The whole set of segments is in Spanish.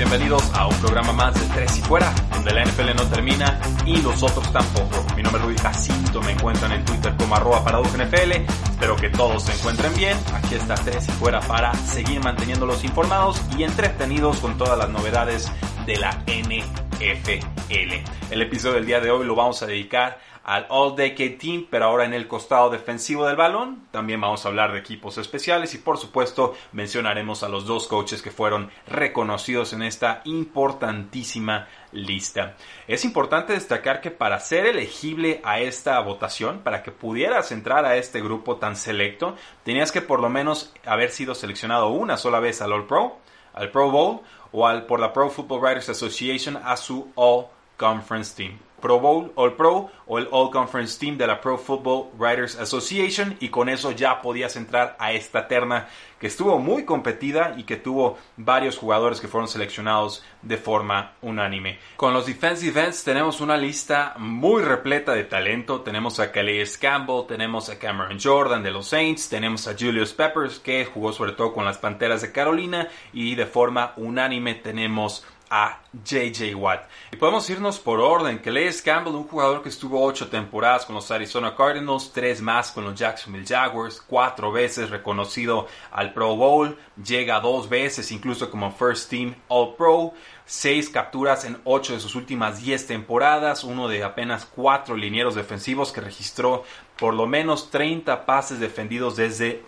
Bienvenidos a un programa más de Tres y Fuera, donde la NFL no termina y nosotros tampoco. Mi nombre es Rudy Jacinto, me encuentran en Twitter como arroba NFL. Espero que todos se encuentren bien. Aquí está Tres y Fuera para seguir manteniéndolos informados y entretenidos con todas las novedades de la NFL. El episodio del día de hoy lo vamos a dedicar al All Decade Team, pero ahora en el costado defensivo del balón. También vamos a hablar de equipos especiales y por supuesto mencionaremos a los dos coaches que fueron reconocidos en esta importantísima lista. Es importante destacar que para ser elegible a esta votación, para que pudieras entrar a este grupo tan selecto, tenías que por lo menos haber sido seleccionado una sola vez al All Pro, al Pro Bowl o al, por la Pro Football Writers Association a su All Conference Team. Pro Bowl, All Pro o el All Conference Team de la Pro Football Writers Association y con eso ya podías entrar a esta terna que estuvo muy competida y que tuvo varios jugadores que fueron seleccionados de forma unánime. Con los defensive ends tenemos una lista muy repleta de talento. Tenemos a Calais Campbell, tenemos a Cameron Jordan de los Saints, tenemos a Julius Peppers que jugó sobre todo con las Panteras de Carolina y de forma unánime tenemos a JJ Watt. Y podemos irnos por orden. Calais Campbell, un jugador que estuvo ocho temporadas con los Arizona Cardinals, tres más con los Jacksonville Jaguars, cuatro veces reconocido al Pro Bowl, llega dos veces incluso como First Team All Pro, seis capturas en ocho de sus últimas diez temporadas, uno de apenas cuatro linieros defensivos que registró por lo menos 30 pases defendidos desde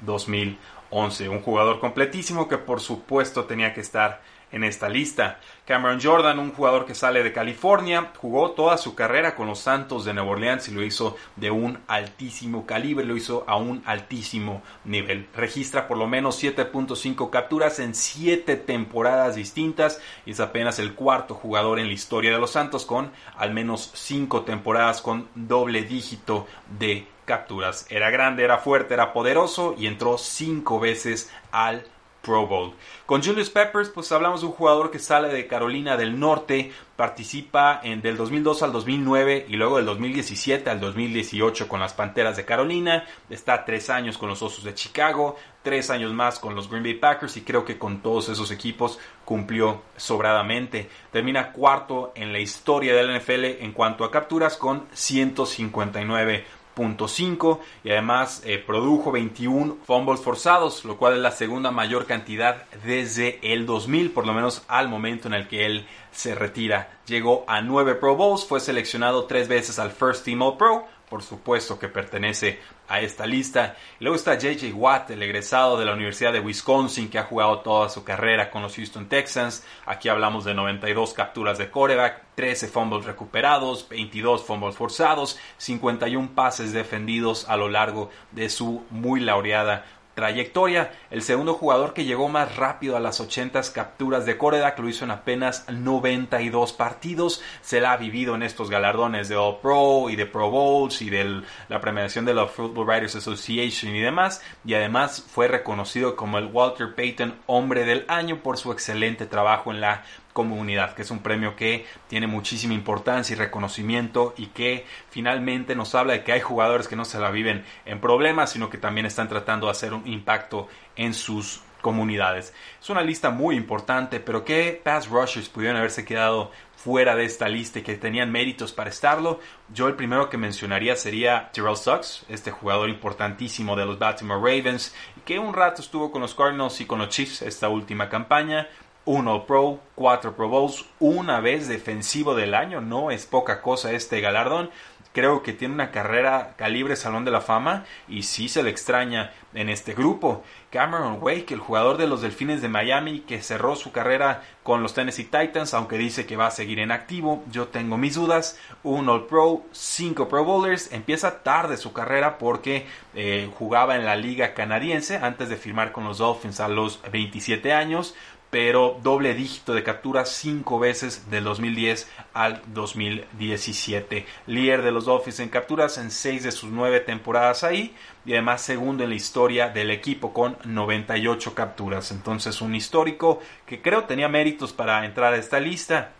2011. Un jugador completísimo que por supuesto tenía que estar en esta lista. Cameron Jordan, un jugador que sale de California, jugó toda su carrera con los Santos de Nueva Orleans y lo hizo de un altísimo calibre, lo hizo a un altísimo nivel. Registra por lo menos 7.5 capturas en 7 temporadas distintas y es apenas el cuarto jugador en la historia de los Santos con al menos 5 temporadas con doble dígito de capturas. Era grande, era fuerte, era poderoso y entró 5 veces al Pro Bowl. Con Julius Peppers, pues hablamos de un jugador que sale de Carolina del Norte, participa en del 2002 al 2009 y luego del 2017 al 2018 con las Panteras de Carolina, está tres años con los Osos de Chicago, tres años más con los Green Bay Packers y creo que con todos esos equipos cumplió sobradamente. Termina cuarto en la historia del NFL en cuanto a capturas con 159 .5 y además eh, produjo 21 fumbles forzados, lo cual es la segunda mayor cantidad desde el 2000, por lo menos al momento en el que él se retira. Llegó a 9 Pro Bowls, fue seleccionado tres veces al First Team All Pro, por supuesto que pertenece a esta lista. luego está JJ Watt, el egresado de la Universidad de Wisconsin, que ha jugado toda su carrera con los Houston Texans. Aquí hablamos de 92 capturas de coreback, 13 fumbles recuperados, 22 fumbles forzados, 51 pases defendidos a lo largo de su muy laureada trayectoria. El segundo jugador que llegó más rápido a las 80 capturas de Coredac lo hizo en apenas 92 partidos. Se la ha vivido en estos galardones de All Pro y de Pro Bowls y de la premiación de la Football Writers Association y demás. Y además fue reconocido como el Walter Payton Hombre del Año por su excelente trabajo en la comunidad, que es un premio que tiene muchísima importancia y reconocimiento y que finalmente nos habla de que hay jugadores que no se la viven en problemas, sino que también están tratando de hacer un impacto en sus comunidades. Es una lista muy importante, pero ¿qué pass rushers pudieron haberse quedado fuera de esta lista y que tenían méritos para estarlo? Yo el primero que mencionaría sería Terrell Suggs, este jugador importantísimo de los Baltimore Ravens, que un rato estuvo con los Cardinals y con los Chiefs esta última campaña, uno Pro, cuatro Pro Bowls, una vez defensivo del año, no es poca cosa este galardón. creo que tiene una carrera calibre Salón de la Fama y sí se le extraña en este grupo. Cameron Wake, el jugador de los Delfines de Miami que cerró su carrera con los Tennessee Titans, aunque dice que va a seguir en activo, yo tengo mis dudas. Un All Pro, cinco Pro Bowlers, empieza tarde su carrera porque eh, jugaba en la liga canadiense antes de firmar con los Dolphins a los 27 años pero doble dígito de capturas cinco veces del 2010 al 2017. Líder de los Dolphins en capturas en seis de sus nueve temporadas ahí y además segundo en la historia del equipo con 98 capturas. Entonces un histórico que creo tenía méritos para entrar a esta lista.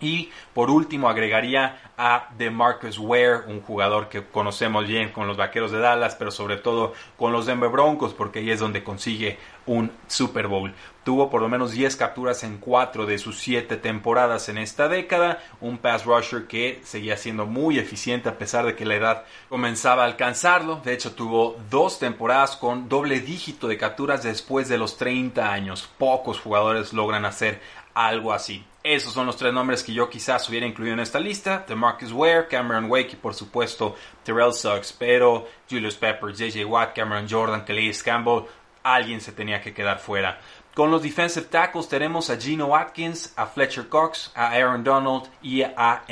Y por último agregaría a DeMarcus Ware, un jugador que conocemos bien con los Vaqueros de Dallas, pero sobre todo con los Denver Broncos, porque ahí es donde consigue un Super Bowl. Tuvo por lo menos 10 capturas en 4 de sus 7 temporadas en esta década, un pass rusher que seguía siendo muy eficiente a pesar de que la edad comenzaba a alcanzarlo. De hecho, tuvo dos temporadas con doble dígito de capturas después de los 30 años. Pocos jugadores logran hacer algo así. Esos son los tres nombres que yo quizás hubiera incluido en esta lista. The Marcus Ware, Cameron Wake y por supuesto Terrell Suggs. Pero Julius Peppers, JJ Watt, Cameron Jordan, Calais Campbell, alguien se tenía que quedar fuera. Con los defensive tackles tenemos a Gino Atkins, a Fletcher Cox, a Aaron Donald y a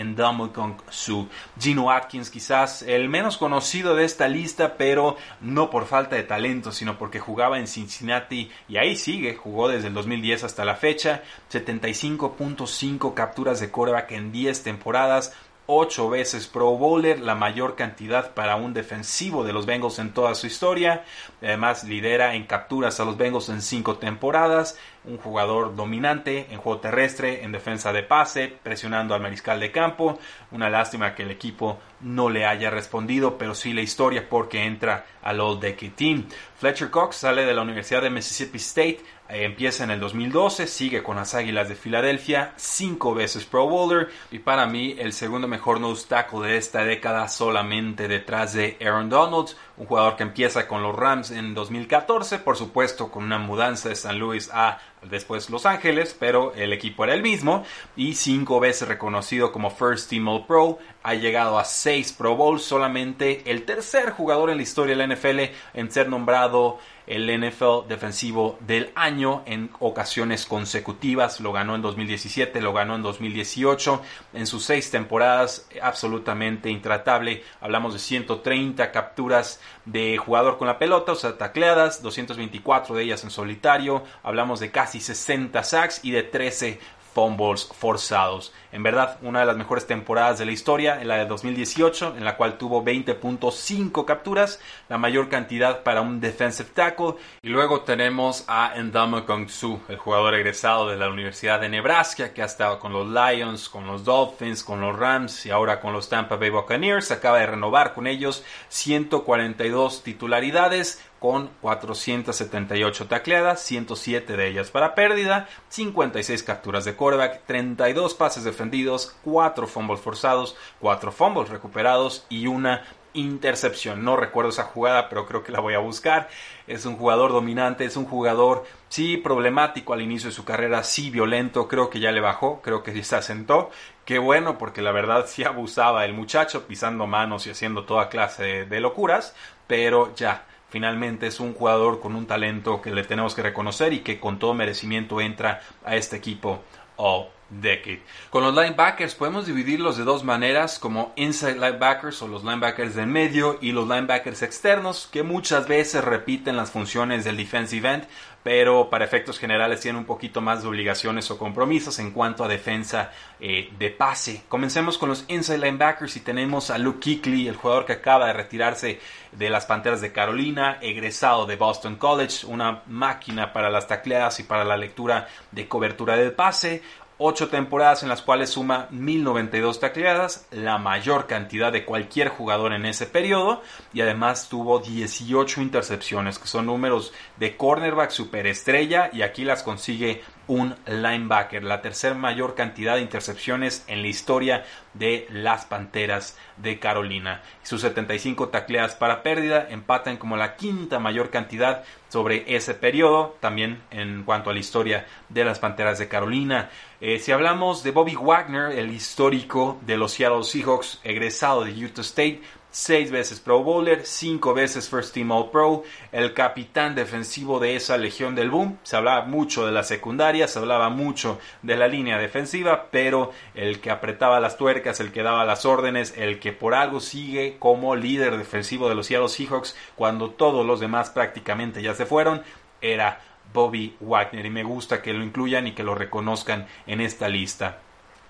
Kong Su. Gino Atkins quizás el menos conocido de esta lista, pero no por falta de talento, sino porque jugaba en Cincinnati y ahí sigue, jugó desde el 2010 hasta la fecha, 75.5 capturas de coreback en 10 temporadas, ocho veces Pro Bowler, la mayor cantidad para un defensivo de los Bengals en toda su historia. Además, lidera en capturas a los Bengals en cinco temporadas. Un jugador dominante en juego terrestre, en defensa de pase, presionando al mariscal de campo. Una lástima que el equipo no le haya respondido, pero sí la historia porque entra al All Decade Team. Fletcher Cox sale de la Universidad de Mississippi State eh, empieza en el 2012, sigue con las Águilas de Filadelfia, cinco veces Pro Bowler y para mí el segundo mejor nose tackle de esta década solamente detrás de Aaron Donald, un jugador que empieza con los Rams en 2014, por supuesto con una mudanza de San Luis a después Los Ángeles, pero el equipo era el mismo y cinco veces reconocido como First Team All Pro, ha llegado a seis Pro Bowls, solamente el tercer jugador en la historia de la NFL en ser nombrado el NFL defensivo del año en ocasiones consecutivas. Lo ganó en 2017, lo ganó en 2018. En sus seis temporadas, absolutamente intratable. Hablamos de 130 capturas de jugador con la pelota, o sea, tacleadas, 224 de ellas en solitario. Hablamos de casi 60 sacks y de 13 fumbles forzados. En verdad, una de las mejores temporadas de la historia, en la de 2018, en la cual tuvo 20.5 capturas, la mayor cantidad para un defensive tackle. Y luego tenemos a Endama Kong Su, el jugador egresado de la Universidad de Nebraska, que ha estado con los Lions, con los Dolphins, con los Rams y ahora con los Tampa Bay Buccaneers. Acaba de renovar con ellos 142 titularidades con 478 tacleadas, 107 de ellas para pérdida, 56 capturas de quarterback, 32 pases defendidos, 4 fumbles forzados, 4 fumbles recuperados y una intercepción. No recuerdo esa jugada, pero creo que la voy a buscar. Es un jugador dominante, es un jugador, sí, problemático al inicio de su carrera, sí, violento. Creo que ya le bajó, creo que se asentó. Qué bueno, porque la verdad sí abusaba el muchacho, pisando manos y haciendo toda clase de locuras, pero ya finalmente es un jugador con un talento que le tenemos que reconocer y que con todo merecimiento entra a este equipo All Decade. Con los linebackers podemos dividirlos de dos maneras, como inside linebackers o los linebackers del medio y los linebackers externos, que muchas veces repiten las funciones del defensive end, pero para efectos generales tienen un poquito más de obligaciones o compromisos en cuanto a defensa eh, de pase. Comencemos con los inside linebackers y tenemos a Luke Kuechly, el jugador que acaba de retirarse de las Panteras de Carolina, egresado de Boston College, una máquina para las tacleadas y para la lectura de cobertura del pase. Ocho temporadas en las cuales suma 1092 tacleadas, la mayor cantidad de cualquier jugador en ese periodo, y además tuvo 18 intercepciones, que son números de cornerback superestrella, y aquí las consigue un linebacker, la tercera mayor cantidad de intercepciones en la historia de las Panteras de Carolina. Sus 75 tacleadas para pérdida empatan como la quinta mayor cantidad sobre ese periodo, también en cuanto a la historia de las Panteras de Carolina. Eh, si hablamos de Bobby Wagner, el histórico de los Seattle Seahawks, egresado de Utah State, seis veces Pro Bowler, cinco veces First Team All Pro, el capitán defensivo de esa Legión del Boom. Se hablaba mucho de la secundaria, se hablaba mucho de la línea defensiva, pero el que apretaba las tuercas, el que daba las órdenes, el que por algo sigue como líder defensivo de los Seattle Seahawks cuando todos los demás prácticamente ya se fueron, era Bobby Wagner y me gusta que lo incluyan y que lo reconozcan en esta lista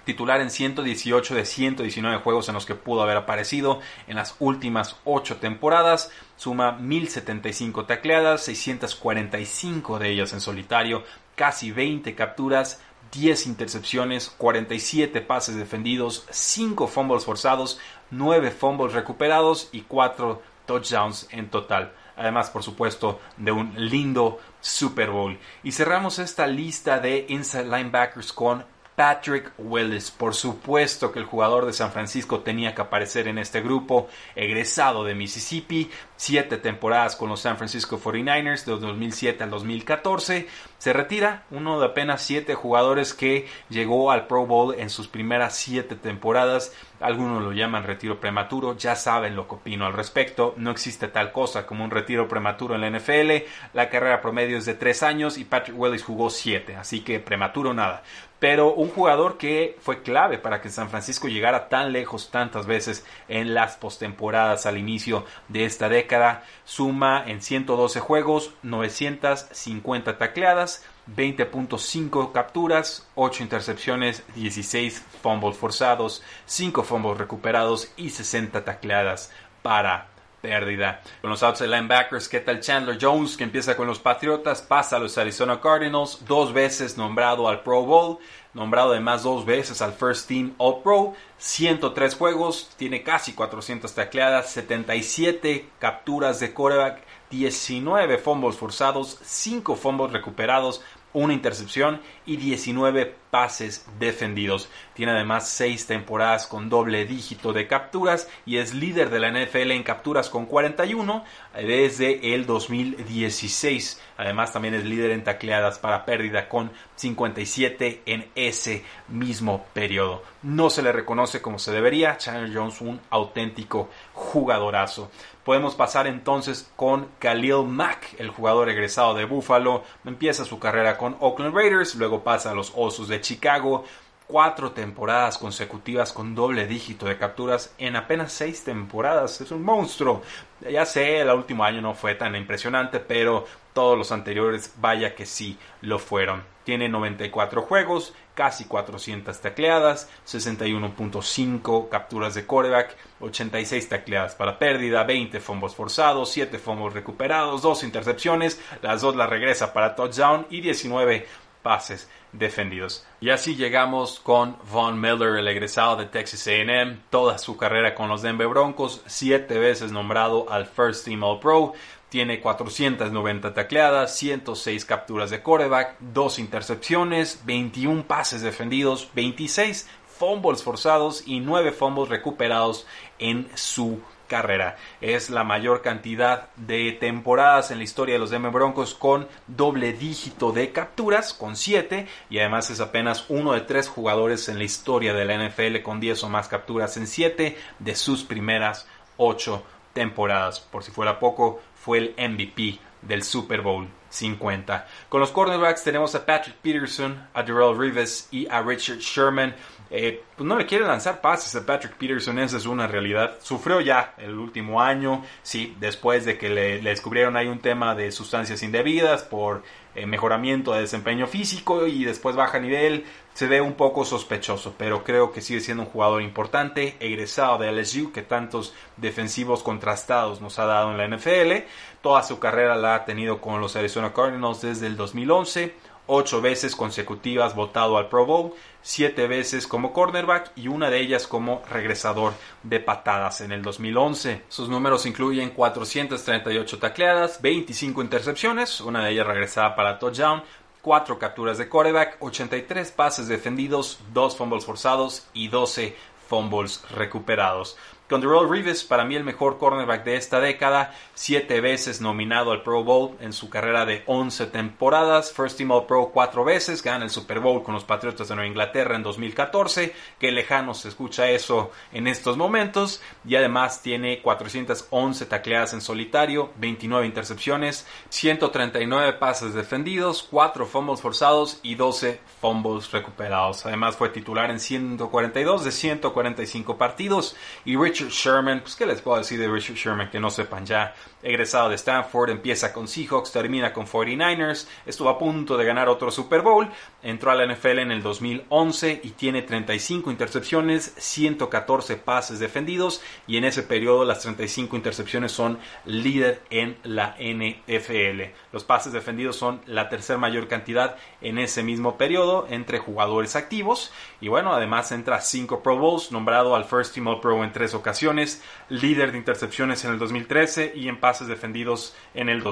titular en 118 de 119 juegos en los que pudo haber aparecido en las últimas 8 temporadas. Suma 1075 tacleadas, 645 de ellas en solitario, casi 20 capturas, 10 intercepciones, 47 pases defendidos, 5 fumbles forzados, 9 fumbles recuperados y 4 touchdowns en total. Además, por supuesto, de un lindo Super Bowl. Y cerramos esta lista de inside linebackers con Patrick Willis. Por supuesto que el jugador de San Francisco tenía que aparecer en este grupo, egresado de Mississippi, siete temporadas con los San Francisco 49ers de 2007 al 2014. Se retira, uno de apenas siete jugadores que llegó al Pro Bowl en sus primeras siete temporadas. Algunos lo llaman retiro prematuro, ya saben lo que opino al respecto. No existe tal cosa como un retiro prematuro en la NFL. La carrera promedio es de tres años y Patrick Willis jugó siete, así que prematuro nada pero un jugador que fue clave para que San Francisco llegara tan lejos tantas veces en las postemporadas al inicio de esta década. Suma en 112 juegos 950 tacleadas, 20.5 capturas, 8 intercepciones, 16 fumbles forzados, 5 fumbles recuperados y 60 tacleadas para pérdida. Con los outside linebackers, ¿qué tal Chandler Jones, que empieza con los Patriotas, pasa a los Arizona Cardinals, dos veces nombrado al Pro Bowl, nombrado además dos veces al First Team All Pro, 103 juegos, tiene casi 400 tacleadas, 77 capturas de quarterback, 19 fumbles forzados, 5 fumbles recuperados, una intercepción y 19 pases defendidos. Tiene además 6 temporadas con doble dígito de capturas y es líder de la NFL en capturas con 41 desde el 2016. Además también es líder en tacleadas para pérdida con 57 en ese mismo periodo. No se le reconoce como se debería. Chandler Jones un auténtico jugadorazo. Podemos pasar entonces con Khalil Mack, el jugador egresado de Buffalo. Empieza su carrera con Oakland Raiders, luego pasa a los Osos de Chicago. Cuatro temporadas consecutivas con doble dígito de capturas en apenas seis temporadas. Es un monstruo. Ya sé, el último año no fue tan impresionante, pero todos los anteriores, vaya que sí lo fueron. Tiene 94 juegos, casi 400 tacleadas, 61.5 capturas de coreback, 86 tacleadas para pérdida, 20 fumbles forzados, 7 fumbles recuperados, 2 intercepciones, las dos las regresa para touchdown y 19 pases defendidos. Y así llegamos con Von Miller, el egresado de Texas AM, toda su carrera con los Denver Broncos, 7 veces nombrado al First Team All Pro, tiene 490 tacleadas, 106 capturas de quarterback, 2 intercepciones, 21 pases defendidos, 26 fumbles forzados y 9 fumbles recuperados en su carrera. Es la mayor cantidad de temporadas en la historia de los Denver Broncos con doble dígito de capturas, con 7, y además es apenas uno de tres jugadores en la historia de la NFL con 10 o más capturas en 7 de sus primeras 8 temporadas. Por si fuera poco, fue el MVP del Super Bowl 50. Con los cornerbacks tenemos a Patrick Peterson, a Darrell Rivas y a Richard Sherman. Eh, pues no le quiere lanzar pases a Patrick Peterson, esa es una realidad. Sufrió ya el último año, sí, después de que le, descubrieron ahí un tema de sustancias indebidas por eh, mejoramiento de desempeño físico y después baja nivel. Se ve un poco sospechoso, pero creo que sigue siendo un jugador importante, egresado de LSU, que tantos defensivos contrastados nos ha dado en la NFL. Toda su carrera la ha tenido con los Arizona Cardinals desde el 2011 ocho veces consecutivas votado al Pro Bowl, siete veces como cornerback y una de ellas como regresador de patadas en el 2011. Sus números incluyen 438 tacleadas, 25 intercepciones, una de ellas regresada para touchdown, 4 capturas de quarterback, 83 pases defendidos, 2 fumbles forzados y 12 fumbles recuperados. Con Darrell Reeves, para mí el mejor cornerback de esta década, siete veces nominado al Pro Bowl en su carrera de 11 temporadas, First Team All Pro cuatro veces, gana el Super Bowl con los Patriotas de Nueva Inglaterra en 2014, que lejano se escucha eso en estos momentos, y además tiene 411 tacleadas en solitario, 29 intercepciones, 139 pases defendidos, 4 fumbles forzados y 12 fumbles recuperados. Además fue titular en 142 de 145 partidos y Richard Sherman, pues qué les puedo decir de Richard Sherman que no sepan ya, egresado de Stanford, empieza con Seahawks, termina con 49ers, estuvo a punto de ganar otro Super Bowl, entró a la NFL en el 2011 y tiene 35 intercepciones, 114 pases defendidos y en ese periodo las 35 intercepciones son líder en la NFL. Los pases defendidos son la tercera mayor cantidad en ese mismo periodo entre jugadores activos y bueno, además entra a 5 Pro Bowls, nombrado al First Team All Pro en tres ocasiones, líder de intercepciones en el 2013 y en pases defendidos en el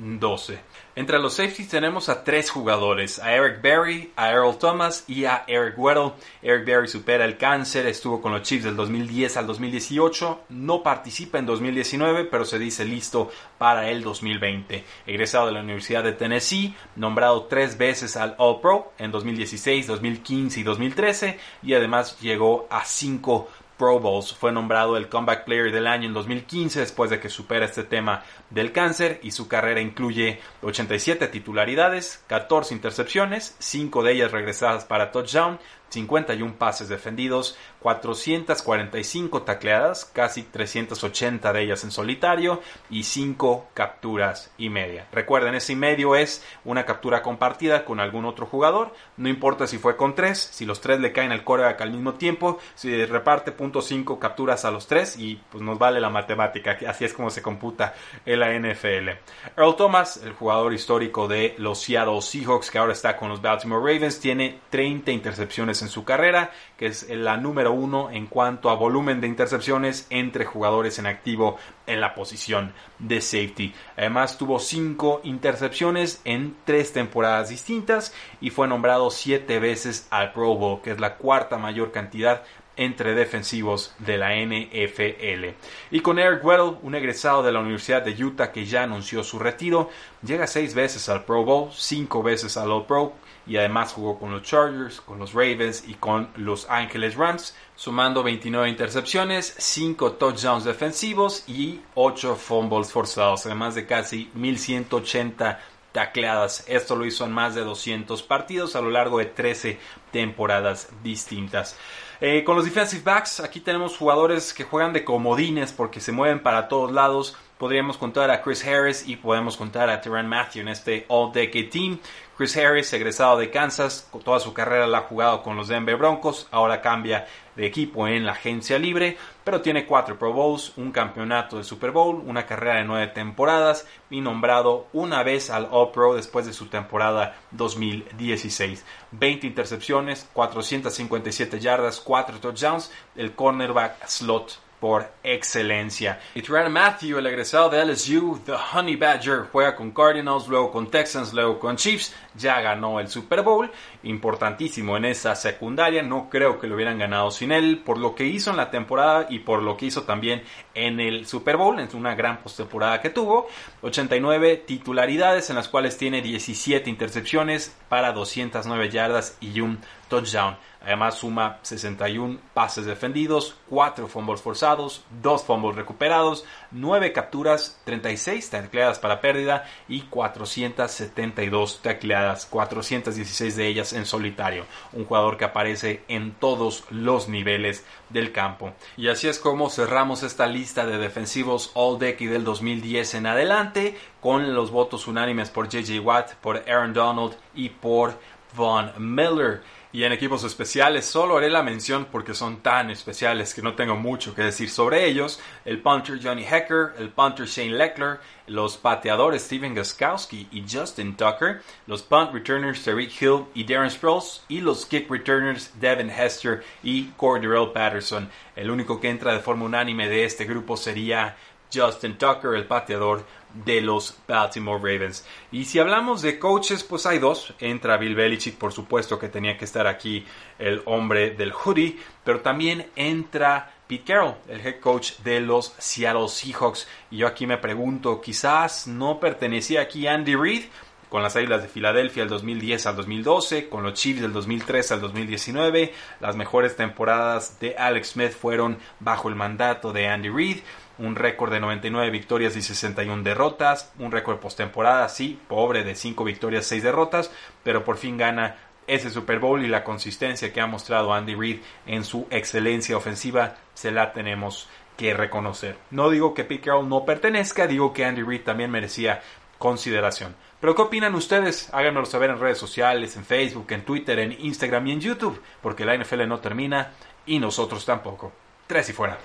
2012. Entre los safeties tenemos a tres jugadores, a Eric Berry, a Earl Thomas y a Eric Weddle. Eric Berry supera el cáncer, estuvo con los Chiefs del 2010 al 2018, no participa en 2019, pero se dice listo para el 2020. Egresado de la Universidad de Tennessee, nombrado tres veces al All Pro en 2016, 2015 y 2013 y además llegó a cinco Pro Bowls. Fue nombrado el Comeback Player del Año en 2015 después de que supera este tema del cáncer y su carrera incluye 87 titularidades, 14 intercepciones, 5 de ellas regresadas para touchdown, 51 pases defendidos, 445 tacleadas, casi 380 de ellas en solitario y 5 capturas y media. Recuerden, ese medio es una captura compartida con algún otro jugador, no importa si fue con 3, si los 3 le caen al coreback al mismo tiempo, si reparte .5 capturas a los 3 y pues nos vale la matemática, así es como se computa en la NFL. Earl Thomas, el jugador histórico de los Seattle Seahawks que ahora está con los Baltimore Ravens, tiene 30 intercepciones en su carrera, que es la número uno en cuanto a volumen de intercepciones entre jugadores en activo en la posición de safety. Además tuvo cinco intercepciones en tres temporadas distintas y fue nombrado siete veces al Pro Bowl, que es la cuarta mayor cantidad entre defensivos de la NFL. Y con Eric Weddle, un egresado de la Universidad de Utah que ya anunció su retiro, llega seis veces al Pro Bowl, cinco veces al All Pro y además jugó con los Chargers, con los Ravens y con los Ángeles Rams, sumando 29 intercepciones, 5 touchdowns defensivos y 8 fumbles forzados, además de casi 1180 tacleadas. Esto lo hizo en más de 200 partidos a lo largo de 13 temporadas distintas. Eh, con los defensive backs, aquí tenemos jugadores que juegan de comodines porque se mueven para todos lados. Podríamos contar a Chris Harris y podemos contar a Terran Matthew en este All-Decade Team. Chris Harris, egresado de Kansas, toda su carrera la ha jugado con los Denver Broncos, ahora cambia de equipo en la agencia libre, pero tiene cuatro Pro Bowls, un campeonato de Super Bowl, una carrera de nueve temporadas y nombrado una vez al All Pro después de su temporada 2016. 20 intercepciones, 457 yardas, 4 touchdowns, el cornerback slot por excelencia. Y Tyrann Matthew, el egresado de LSU, The Honey Badger, juega con Cardinals, luego con Texans, luego con Chiefs, ya ganó el Super Bowl, importantísimo en esa secundaria, no creo que lo hubieran ganado sin él, por lo que hizo en la temporada y por lo que hizo también en el Super Bowl, en una gran postemporada que tuvo, 89 titularidades en las cuales tiene 17 intercepciones para 209 yardas y un touchdown. Además suma 61 pases defendidos, 4 fumbles forzados, 2 fumbles recuperados, 9 capturas, 36 tacleadas para pérdida y 472 tacleadas, 416 de ellas en solitario. Un jugador que aparece en todos los niveles del campo. Y así es como cerramos esta lista de defensivos All Decade del 2010 en adelante con los votos unánimes por JJ Watt, por Aaron Donald y por Von Miller. Y en equipos especiales solo haré la mención porque son tan especiales que no tengo mucho que decir sobre ellos. El punter Johnny Hecker, el punter Shane Leckler, los pateadores Steven Gaskowski y Justin Tucker, los punt returners Tariq Hill y Darren Sproles y los kick returners Devin Hester y Cordero Patterson. El único que entra de forma unánime de este grupo sería Justin Tucker, el pateador de los Baltimore Ravens. Y si hablamos de coaches, pues hay dos. Entra Bill Belichick, por supuesto que tenía que estar aquí el hombre del hoodie, pero también entra Pete Carroll, el head coach de los Seattle Seahawks. Y yo aquí me pregunto, quizás no pertenecía aquí Andy Reid con las Águilas de Filadelfia del 2010 al 2012, con los Chiefs del 2003 al 2019. Las mejores temporadas de Alex Smith fueron bajo el mandato de Andy Reid. Un récord de 99 victorias y 61 derrotas. Un récord postemporada, sí, pobre de 5 victorias, 6 derrotas, pero por fin gana ese Super Bowl y la consistencia que ha mostrado Andy Reid en su excelencia ofensiva se la tenemos que reconocer. No digo que Pete no pertenezca, digo que Andy Reid también merecía consideración. Pero ¿qué opinan ustedes? Háganmelo saber en redes sociales, en Facebook, en Twitter, en Instagram y en YouTube, porque la NFL no termina y nosotros tampoco. Tres y fuera.